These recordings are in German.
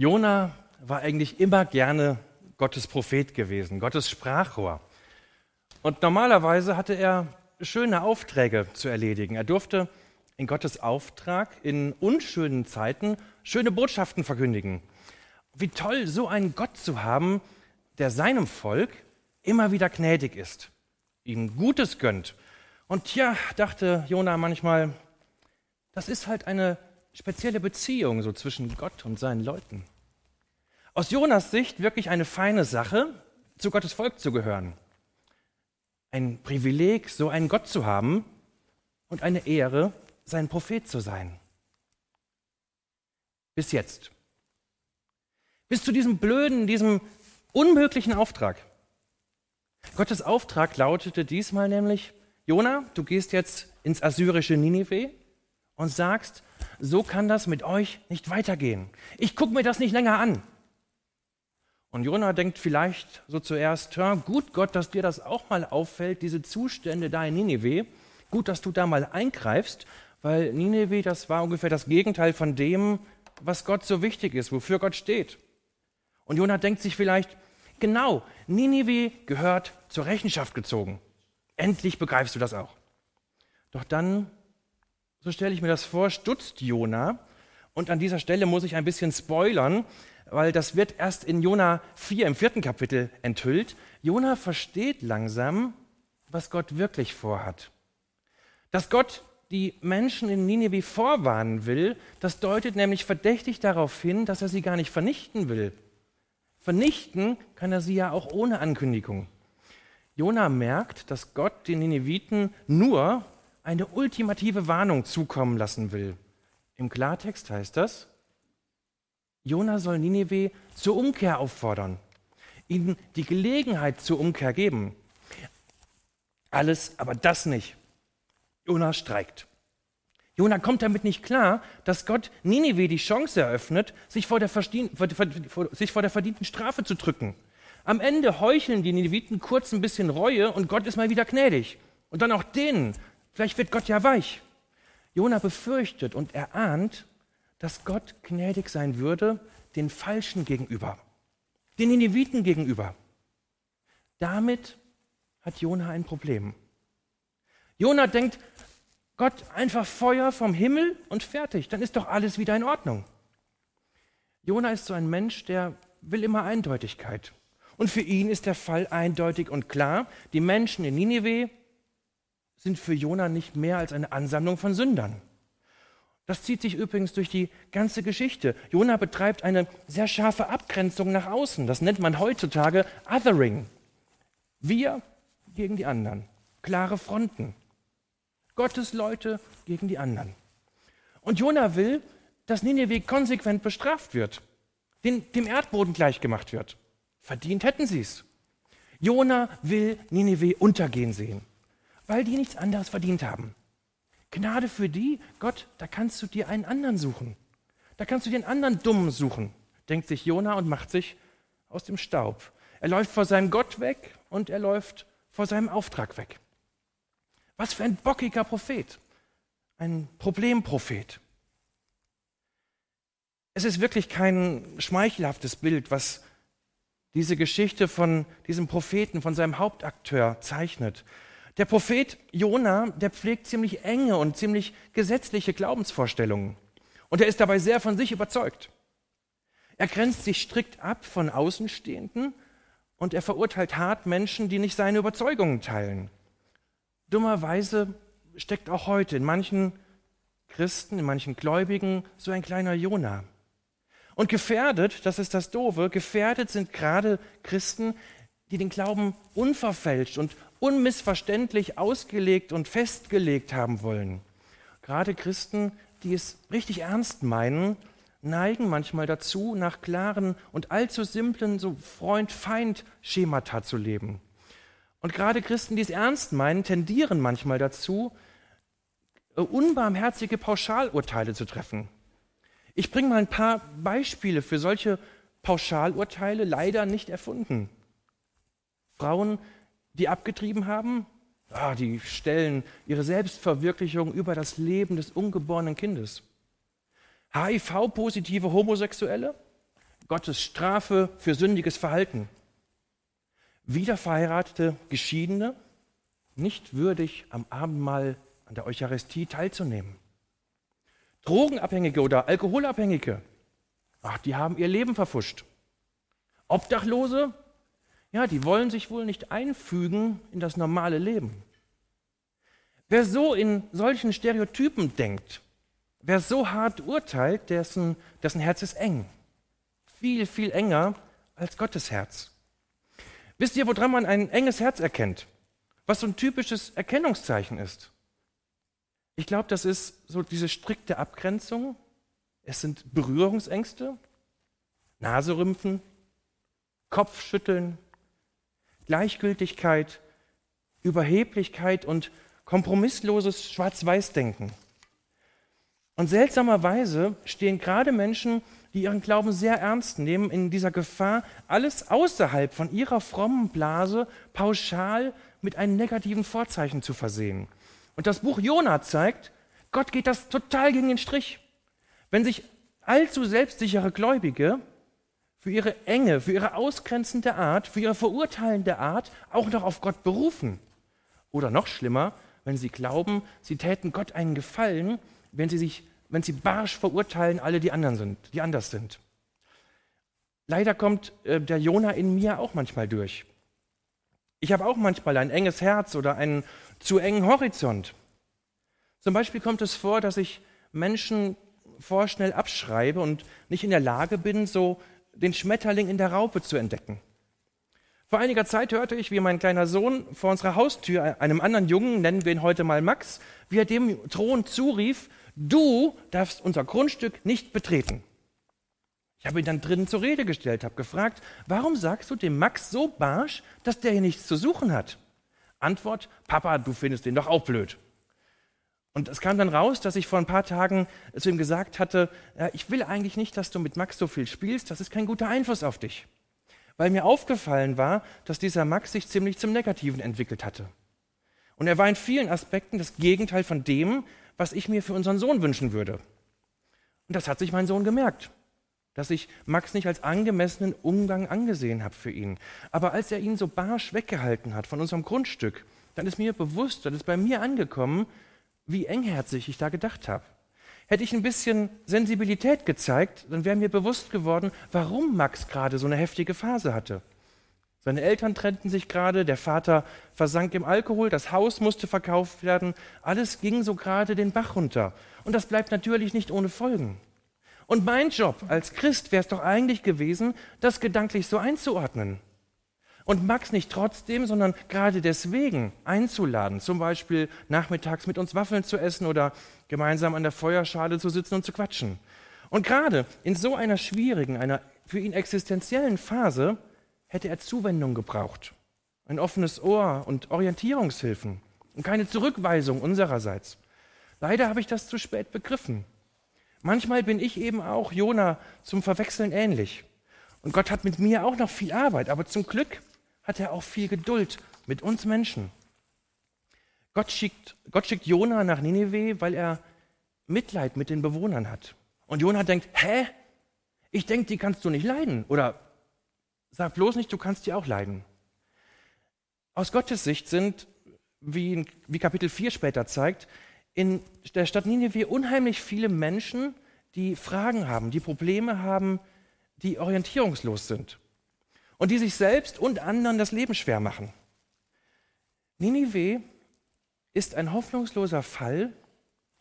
Jona war eigentlich immer gerne Gottes Prophet gewesen, Gottes Sprachrohr. Und normalerweise hatte er schöne Aufträge zu erledigen. Er durfte in Gottes Auftrag in unschönen Zeiten schöne Botschaften verkündigen. Wie toll, so einen Gott zu haben, der seinem Volk immer wieder gnädig ist, ihm Gutes gönnt. Und ja, dachte Jona manchmal, das ist halt eine spezielle Beziehung so zwischen Gott und seinen Leuten. Aus Jonas Sicht wirklich eine feine Sache, zu Gottes Volk zu gehören. Ein Privileg, so einen Gott zu haben und eine Ehre, sein Prophet zu sein. Bis jetzt. Bis zu diesem blöden, diesem unmöglichen Auftrag. Gottes Auftrag lautete diesmal nämlich, Jona, du gehst jetzt ins assyrische Ninive und sagst, so kann das mit euch nicht weitergehen. Ich gucke mir das nicht länger an. Und Jona denkt vielleicht so zuerst, ja, gut Gott, dass dir das auch mal auffällt, diese Zustände da in Ninive. Gut, dass du da mal eingreifst, weil Ninive, das war ungefähr das Gegenteil von dem, was Gott so wichtig ist, wofür Gott steht. Und Jona denkt sich vielleicht, genau, Ninive gehört zur Rechenschaft gezogen. Endlich begreifst du das auch. Doch dann, so stelle ich mir das vor, stutzt Jona. Und an dieser Stelle muss ich ein bisschen spoilern, weil das wird erst in Jona 4 im vierten Kapitel enthüllt. Jona versteht langsam, was Gott wirklich vorhat. Dass Gott die Menschen in Nineveh vorwarnen will, das deutet nämlich verdächtig darauf hin, dass er sie gar nicht vernichten will. Vernichten kann er sie ja auch ohne Ankündigung. Jona merkt, dass Gott den Nineviten nur eine ultimative Warnung zukommen lassen will. Im Klartext heißt das, Jona soll Nineveh zur Umkehr auffordern, ihnen die Gelegenheit zur Umkehr geben. Alles, aber das nicht. Jona streikt. Jona kommt damit nicht klar, dass Gott Nineveh die Chance eröffnet, sich vor, der sich vor der verdienten Strafe zu drücken. Am Ende heucheln die Nineviten kurz ein bisschen Reue und Gott ist mal wieder gnädig. Und dann auch denen. Vielleicht wird Gott ja weich. Jona befürchtet und erahnt, dass Gott gnädig sein würde den Falschen gegenüber, den Nineviten gegenüber. Damit hat Jona ein Problem. Jona denkt, Gott einfach Feuer vom Himmel und fertig, dann ist doch alles wieder in Ordnung. Jona ist so ein Mensch, der will immer Eindeutigkeit. Und für ihn ist der Fall eindeutig und klar. Die Menschen in Ninive sind für Jona nicht mehr als eine Ansammlung von Sündern. Das zieht sich übrigens durch die ganze Geschichte. Jona betreibt eine sehr scharfe Abgrenzung nach außen. Das nennt man heutzutage Othering. Wir gegen die anderen. Klare Fronten. Gottes Leute gegen die anderen. Und Jona will, dass Nineveh konsequent bestraft wird, den, dem Erdboden gleichgemacht wird. Verdient hätten sie es. Jona will Nineveh untergehen sehen, weil die nichts anderes verdient haben. Gnade für die, Gott, da kannst du dir einen anderen suchen. Da kannst du dir einen anderen Dummen suchen, denkt sich Jona und macht sich aus dem Staub. Er läuft vor seinem Gott weg und er läuft vor seinem Auftrag weg. Was für ein bockiger Prophet, ein Problemprophet. Es ist wirklich kein schmeichelhaftes Bild, was diese Geschichte von diesem Propheten, von seinem Hauptakteur zeichnet. Der Prophet Jona, der pflegt ziemlich enge und ziemlich gesetzliche Glaubensvorstellungen. Und er ist dabei sehr von sich überzeugt. Er grenzt sich strikt ab von Außenstehenden und er verurteilt hart Menschen, die nicht seine Überzeugungen teilen. Dummerweise steckt auch heute in manchen Christen, in manchen Gläubigen so ein kleiner Jona. Und gefährdet, das ist das Doofe, gefährdet sind gerade Christen, die den Glauben unverfälscht und unmissverständlich ausgelegt und festgelegt haben wollen. Gerade Christen, die es richtig ernst meinen, neigen manchmal dazu, nach klaren und allzu simplen so Freund-Feind-Schemata zu leben. Und gerade Christen, die es ernst meinen, tendieren manchmal dazu, äh, unbarmherzige Pauschalurteile zu treffen. Ich bringe mal ein paar Beispiele für solche Pauschalurteile, leider nicht erfunden. Frauen, die abgetrieben haben, ah, die stellen ihre Selbstverwirklichung über das Leben des ungeborenen Kindes. HIV-positive Homosexuelle, Gottes Strafe für sündiges Verhalten. Wiederverheiratete Geschiedene, nicht würdig, am Abendmahl an der Eucharistie teilzunehmen. Drogenabhängige oder Alkoholabhängige, ach, die haben ihr Leben verfuscht. Obdachlose, ja, die wollen sich wohl nicht einfügen in das normale Leben. Wer so in solchen Stereotypen denkt, wer so hart urteilt, dessen, dessen Herz ist eng. Viel, viel enger als Gottes Herz. Wisst ihr, woran man ein enges Herz erkennt? Was so ein typisches Erkennungszeichen ist? Ich glaube, das ist so diese strikte Abgrenzung. Es sind Berührungsängste, Naserümpfen, Kopfschütteln, Gleichgültigkeit, Überheblichkeit und kompromissloses Schwarz-Weiß-Denken. Und seltsamerweise stehen gerade Menschen, die ihren Glauben sehr ernst nehmen, in dieser Gefahr, alles außerhalb von ihrer frommen Blase pauschal mit einem negativen Vorzeichen zu versehen. Und das Buch Jona zeigt, Gott geht das total gegen den Strich. Wenn sich allzu selbstsichere Gläubige für ihre enge, für ihre ausgrenzende Art, für ihre verurteilende Art auch noch auf Gott berufen. Oder noch schlimmer, wenn sie glauben, sie täten Gott einen Gefallen, wenn sie sich, wenn sie barsch verurteilen, alle die anderen sind, die anders sind. Leider kommt äh, der Jona in mir auch manchmal durch. Ich habe auch manchmal ein enges Herz oder einen zu engen Horizont. Zum Beispiel kommt es vor, dass ich Menschen vorschnell abschreibe und nicht in der Lage bin, so den Schmetterling in der Raupe zu entdecken. Vor einiger Zeit hörte ich, wie mein kleiner Sohn vor unserer Haustür einem anderen Jungen, nennen wir ihn heute mal Max, wie er dem Thron zurief, du darfst unser Grundstück nicht betreten. Ich habe ihn dann drinnen zur Rede gestellt, habe gefragt, warum sagst du dem Max so barsch, dass der hier nichts zu suchen hat? Antwort, Papa, du findest den doch auch blöd. Und es kam dann raus, dass ich vor ein paar Tagen zu ihm gesagt hatte, ich will eigentlich nicht, dass du mit Max so viel spielst, das ist kein guter Einfluss auf dich. Weil mir aufgefallen war, dass dieser Max sich ziemlich zum Negativen entwickelt hatte. Und er war in vielen Aspekten das Gegenteil von dem, was ich mir für unseren Sohn wünschen würde. Und das hat sich mein Sohn gemerkt dass ich Max nicht als angemessenen Umgang angesehen habe für ihn. Aber als er ihn so barsch weggehalten hat von unserem Grundstück, dann ist mir bewusst, dann ist bei mir angekommen, wie engherzig ich da gedacht habe. Hätte ich ein bisschen Sensibilität gezeigt, dann wäre mir bewusst geworden, warum Max gerade so eine heftige Phase hatte. Seine Eltern trennten sich gerade, der Vater versank im Alkohol, das Haus musste verkauft werden, alles ging so gerade den Bach runter. Und das bleibt natürlich nicht ohne Folgen. Und mein Job als Christ wäre es doch eigentlich gewesen, das gedanklich so einzuordnen. Und Max nicht trotzdem, sondern gerade deswegen einzuladen, zum Beispiel nachmittags mit uns Waffeln zu essen oder gemeinsam an der Feuerschale zu sitzen und zu quatschen. Und gerade in so einer schwierigen, einer für ihn existenziellen Phase hätte er Zuwendung gebraucht. Ein offenes Ohr und Orientierungshilfen und keine Zurückweisung unsererseits. Leider habe ich das zu spät begriffen. Manchmal bin ich eben auch Jona zum Verwechseln ähnlich. Und Gott hat mit mir auch noch viel Arbeit, aber zum Glück hat er auch viel Geduld mit uns Menschen. Gott schickt, Gott schickt Jona nach Nineveh, weil er Mitleid mit den Bewohnern hat. Und Jona denkt, hä? Ich denke, die kannst du nicht leiden. Oder sag bloß nicht, du kannst die auch leiden. Aus Gottes Sicht sind, wie, wie Kapitel 4 später zeigt, in der Stadt Nineveh unheimlich viele Menschen, die Fragen haben, die Probleme haben, die orientierungslos sind und die sich selbst und anderen das Leben schwer machen. Ninive ist ein hoffnungsloser Fall,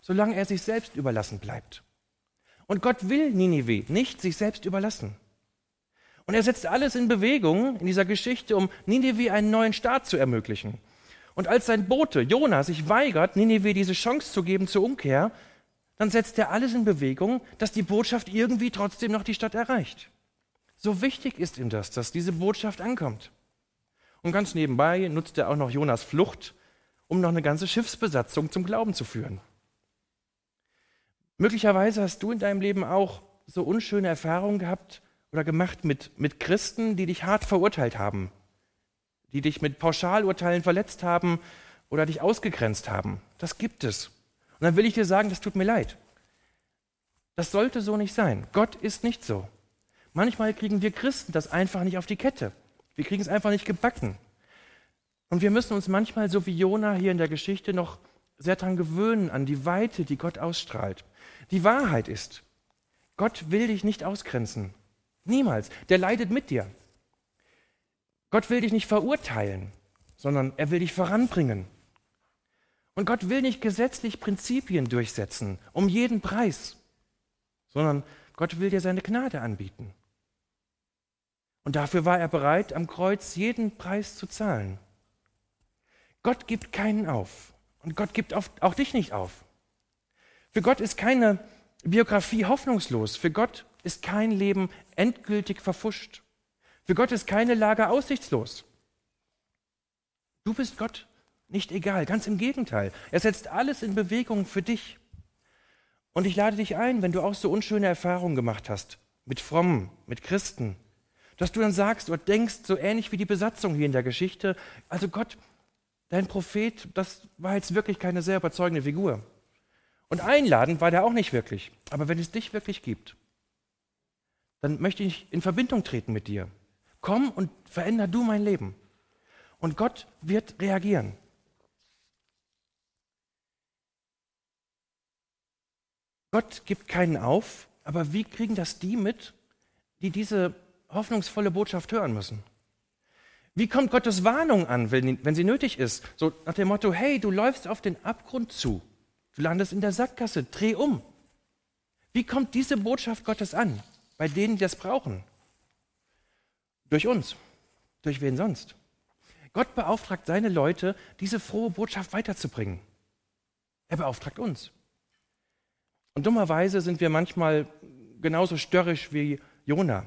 solange er sich selbst überlassen bleibt. Und Gott will Ninive nicht sich selbst überlassen. Und er setzt alles in Bewegung in dieser Geschichte, um Ninive einen neuen Start zu ermöglichen. Und als sein Bote Jona sich weigert, Ninive diese Chance zu geben zur Umkehr, dann setzt er alles in Bewegung, dass die Botschaft irgendwie trotzdem noch die Stadt erreicht. So wichtig ist ihm das, dass diese Botschaft ankommt. Und ganz nebenbei nutzt er auch noch Jonas Flucht, um noch eine ganze Schiffsbesatzung zum Glauben zu führen. Möglicherweise hast du in deinem Leben auch so unschöne Erfahrungen gehabt oder gemacht mit, mit Christen, die dich hart verurteilt haben, die dich mit Pauschalurteilen verletzt haben oder dich ausgegrenzt haben. Das gibt es. Und dann will ich dir sagen, das tut mir leid. Das sollte so nicht sein. Gott ist nicht so. Manchmal kriegen wir Christen das einfach nicht auf die Kette. Wir kriegen es einfach nicht gebacken. Und wir müssen uns manchmal, so wie Jona hier in der Geschichte, noch sehr daran gewöhnen, an die Weite, die Gott ausstrahlt. Die Wahrheit ist, Gott will dich nicht ausgrenzen. Niemals. Der leidet mit dir. Gott will dich nicht verurteilen, sondern er will dich voranbringen. Und Gott will nicht gesetzlich Prinzipien durchsetzen, um jeden Preis, sondern Gott will dir seine Gnade anbieten. Und dafür war er bereit, am Kreuz jeden Preis zu zahlen. Gott gibt keinen auf. Und Gott gibt auch dich nicht auf. Für Gott ist keine Biografie hoffnungslos. Für Gott ist kein Leben endgültig verfuscht. Für Gott ist keine Lage aussichtslos. Du bist Gott nicht egal, ganz im Gegenteil. Er setzt alles in Bewegung für dich. Und ich lade dich ein, wenn du auch so unschöne Erfahrungen gemacht hast, mit Frommen, mit Christen, dass du dann sagst oder denkst, so ähnlich wie die Besatzung hier in der Geschichte, also Gott, dein Prophet, das war jetzt wirklich keine sehr überzeugende Figur. Und einladend war der auch nicht wirklich. Aber wenn es dich wirklich gibt, dann möchte ich in Verbindung treten mit dir. Komm und veränder du mein Leben. Und Gott wird reagieren. Gott gibt keinen auf, aber wie kriegen das die mit, die diese hoffnungsvolle Botschaft hören müssen? Wie kommt Gottes Warnung an, wenn, sie nötig ist? So nach dem Motto, hey, du läufst auf den Abgrund zu. Du landest in der Sackgasse, dreh um. Wie kommt diese Botschaft Gottes an, bei denen, die das brauchen? Durch uns. Durch wen sonst? Gott beauftragt seine Leute, diese frohe Botschaft weiterzubringen. Er beauftragt uns. Und dummerweise sind wir manchmal genauso störrisch wie Jona.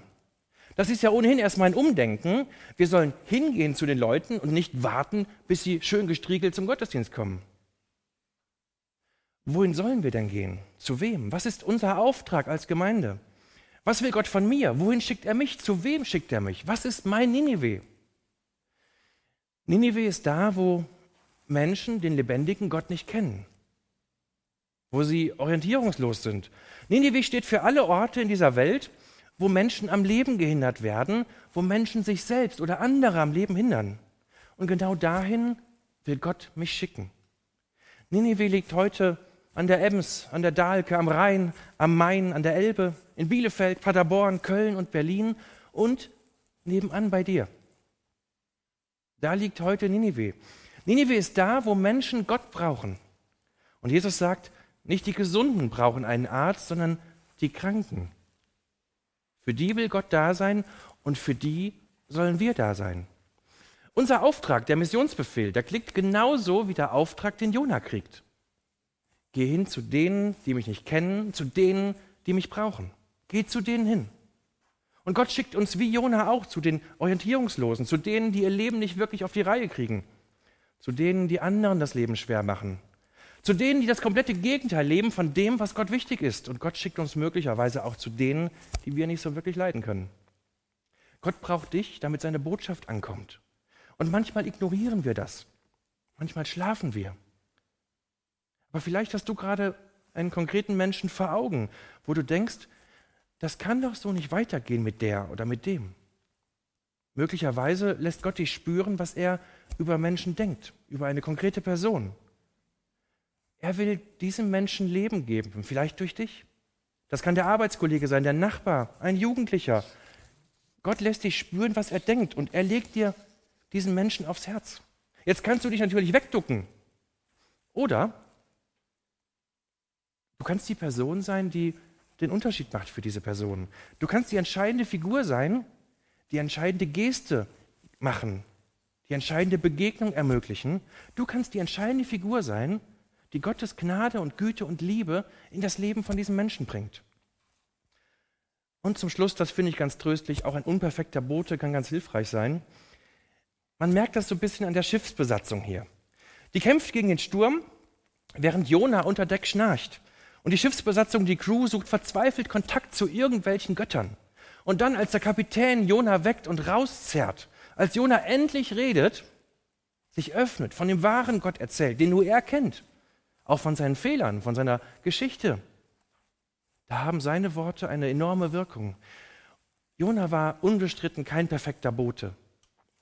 Das ist ja ohnehin erstmal ein Umdenken. Wir sollen hingehen zu den Leuten und nicht warten, bis sie schön gestriegelt zum Gottesdienst kommen. Wohin sollen wir denn gehen? Zu wem? Was ist unser Auftrag als Gemeinde? Was will Gott von mir? Wohin schickt er mich? Zu wem schickt er mich? Was ist mein Ninive? Ninive ist da, wo Menschen den lebendigen Gott nicht kennen, wo sie orientierungslos sind. Ninive steht für alle Orte in dieser Welt, wo Menschen am Leben gehindert werden, wo Menschen sich selbst oder andere am Leben hindern. Und genau dahin will Gott mich schicken. Ninive liegt heute an der Ems, an der Dahlke, am Rhein, am Main, an der Elbe, in Bielefeld, Paderborn, Köln und Berlin und nebenan bei dir. Da liegt heute Ninive. Ninive ist da, wo Menschen Gott brauchen. Und Jesus sagt, nicht die Gesunden brauchen einen Arzt, sondern die Kranken. Für die will Gott da sein und für die sollen wir da sein. Unser Auftrag, der Missionsbefehl, der klingt genauso wie der Auftrag, den Jona kriegt. Geh hin zu denen, die mich nicht kennen, zu denen, die mich brauchen. Geh zu denen hin. Und Gott schickt uns wie Jona auch zu den Orientierungslosen, zu denen, die ihr Leben nicht wirklich auf die Reihe kriegen, zu denen, die anderen das Leben schwer machen, zu denen, die das komplette Gegenteil leben von dem, was Gott wichtig ist. Und Gott schickt uns möglicherweise auch zu denen, die wir nicht so wirklich leiden können. Gott braucht dich, damit seine Botschaft ankommt. Und manchmal ignorieren wir das. Manchmal schlafen wir. Aber vielleicht hast du gerade einen konkreten Menschen vor Augen, wo du denkst, das kann doch so nicht weitergehen mit der oder mit dem. Möglicherweise lässt Gott dich spüren, was er über Menschen denkt, über eine konkrete Person. Er will diesem Menschen Leben geben, vielleicht durch dich. Das kann der Arbeitskollege sein, der Nachbar, ein Jugendlicher. Gott lässt dich spüren, was er denkt und er legt dir diesen Menschen aufs Herz. Jetzt kannst du dich natürlich wegducken. Oder Du kannst die Person sein, die den Unterschied macht für diese Person. Du kannst die entscheidende Figur sein, die entscheidende Geste machen, die entscheidende Begegnung ermöglichen. Du kannst die entscheidende Figur sein, die Gottes Gnade und Güte und Liebe in das Leben von diesem Menschen bringt. Und zum Schluss, das finde ich ganz tröstlich, auch ein unperfekter Bote kann ganz hilfreich sein. Man merkt das so ein bisschen an der Schiffsbesatzung hier. Die kämpft gegen den Sturm, während Jona unter Deck schnarcht. Und die Schiffsbesatzung, die Crew, sucht verzweifelt Kontakt zu irgendwelchen Göttern. Und dann, als der Kapitän Jona weckt und rauszerrt, als Jona endlich redet, sich öffnet, von dem wahren Gott erzählt, den nur er kennt, auch von seinen Fehlern, von seiner Geschichte, da haben seine Worte eine enorme Wirkung. Jona war unbestritten kein perfekter Bote,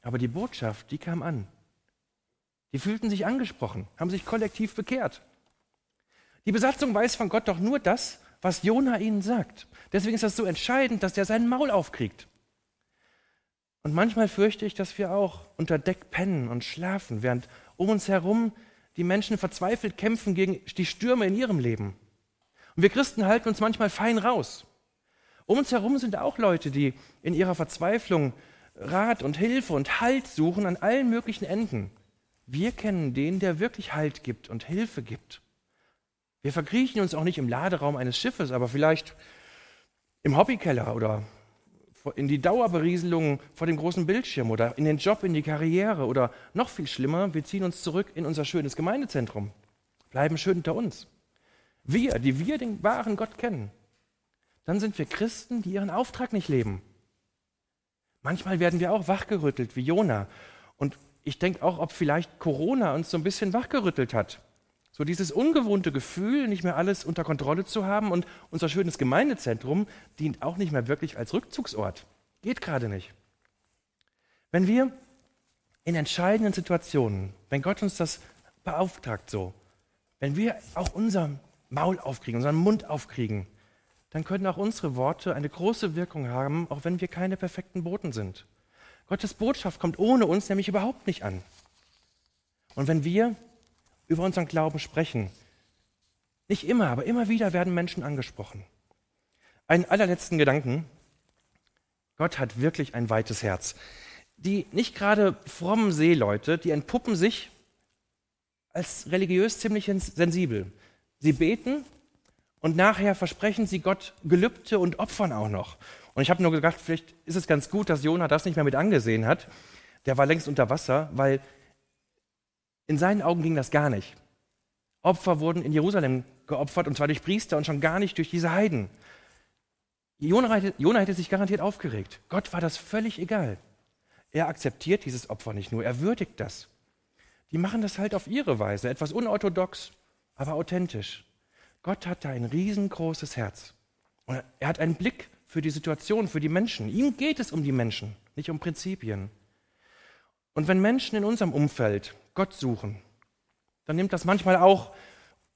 aber die Botschaft, die kam an. Die fühlten sich angesprochen, haben sich kollektiv bekehrt. Die Besatzung weiß von Gott doch nur das, was Jona ihnen sagt. Deswegen ist das so entscheidend, dass der sein Maul aufkriegt. Und manchmal fürchte ich, dass wir auch unter Deck pennen und schlafen, während um uns herum die Menschen verzweifelt kämpfen gegen die Stürme in ihrem Leben. Und wir Christen halten uns manchmal fein raus. Um uns herum sind auch Leute, die in ihrer Verzweiflung Rat und Hilfe und Halt suchen an allen möglichen Enden. Wir kennen den, der wirklich Halt gibt und Hilfe gibt. Wir verkriechen uns auch nicht im Laderaum eines Schiffes, aber vielleicht im Hobbykeller oder in die Dauerberieselung vor dem großen Bildschirm oder in den Job, in die Karriere oder noch viel schlimmer, wir ziehen uns zurück in unser schönes Gemeindezentrum, bleiben schön unter uns. Wir, die wir den wahren Gott kennen, dann sind wir Christen, die ihren Auftrag nicht leben. Manchmal werden wir auch wachgerüttelt wie Jona und ich denke auch, ob vielleicht Corona uns so ein bisschen wachgerüttelt hat. So dieses ungewohnte Gefühl, nicht mehr alles unter Kontrolle zu haben und unser schönes Gemeindezentrum dient auch nicht mehr wirklich als Rückzugsort. Geht gerade nicht. Wenn wir in entscheidenden Situationen, wenn Gott uns das beauftragt so, wenn wir auch unser Maul aufkriegen, unseren Mund aufkriegen, dann können auch unsere Worte eine große Wirkung haben, auch wenn wir keine perfekten Boten sind. Gottes Botschaft kommt ohne uns nämlich überhaupt nicht an. Und wenn wir über unseren Glauben sprechen, nicht immer, aber immer wieder werden Menschen angesprochen. Einen allerletzten Gedanken. Gott hat wirklich ein weites Herz. Die nicht gerade frommen Seeleute, die entpuppen sich als religiös ziemlich sensibel. Sie beten und nachher versprechen sie Gott Gelübde und opfern auch noch. Und ich habe nur gedacht, vielleicht ist es ganz gut, dass Jona das nicht mehr mit angesehen hat. Der war längst unter Wasser, weil in seinen Augen ging das gar nicht. Opfer wurden in Jerusalem geopfert, und zwar durch Priester und schon gar nicht durch diese Heiden. Jona hätte, Jona hätte sich garantiert aufgeregt. Gott war das völlig egal. Er akzeptiert dieses Opfer nicht nur, er würdigt das. Die machen das halt auf ihre Weise, etwas unorthodox, aber authentisch. Gott hat da ein riesengroßes Herz. Und er hat einen Blick für die Situation, für die Menschen. Ihm geht es um die Menschen, nicht um Prinzipien. Und wenn Menschen in unserem Umfeld Gott suchen, dann nimmt das manchmal auch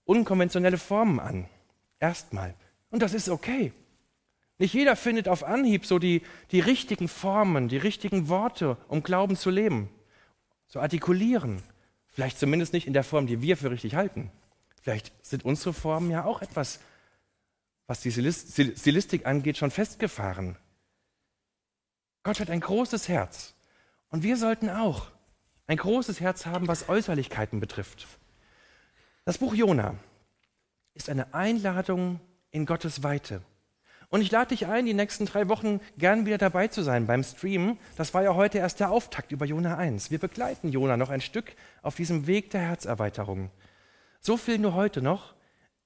unkonventionelle Formen an. Erstmal. Und das ist okay. Nicht jeder findet auf Anhieb so die, die richtigen Formen, die richtigen Worte, um Glauben zu leben, zu artikulieren. Vielleicht zumindest nicht in der Form, die wir für richtig halten. Vielleicht sind unsere Formen ja auch etwas was die Stilistik angeht, schon festgefahren. Gott hat ein großes Herz. Und wir sollten auch ein großes Herz haben, was Äußerlichkeiten betrifft. Das Buch Jona ist eine Einladung in Gottes Weite. Und ich lade dich ein, die nächsten drei Wochen gern wieder dabei zu sein beim Stream. Das war ja heute erst der Auftakt über Jona 1. Wir begleiten Jona noch ein Stück auf diesem Weg der Herzerweiterung. So viel nur heute noch,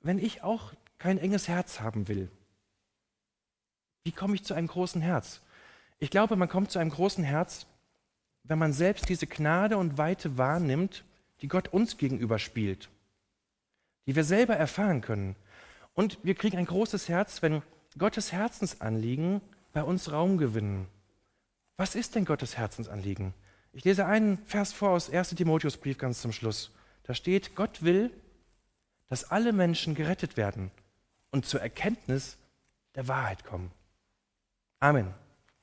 wenn ich auch kein enges Herz haben will. Wie komme ich zu einem großen Herz? Ich glaube, man kommt zu einem großen Herz, wenn man selbst diese Gnade und Weite wahrnimmt, die Gott uns gegenüber spielt, die wir selber erfahren können. Und wir kriegen ein großes Herz, wenn Gottes Herzensanliegen bei uns Raum gewinnen. Was ist denn Gottes Herzensanliegen? Ich lese einen Vers vor aus 1 Timotheusbrief ganz zum Schluss. Da steht, Gott will, dass alle Menschen gerettet werden und zur Erkenntnis der Wahrheit kommen. Amen.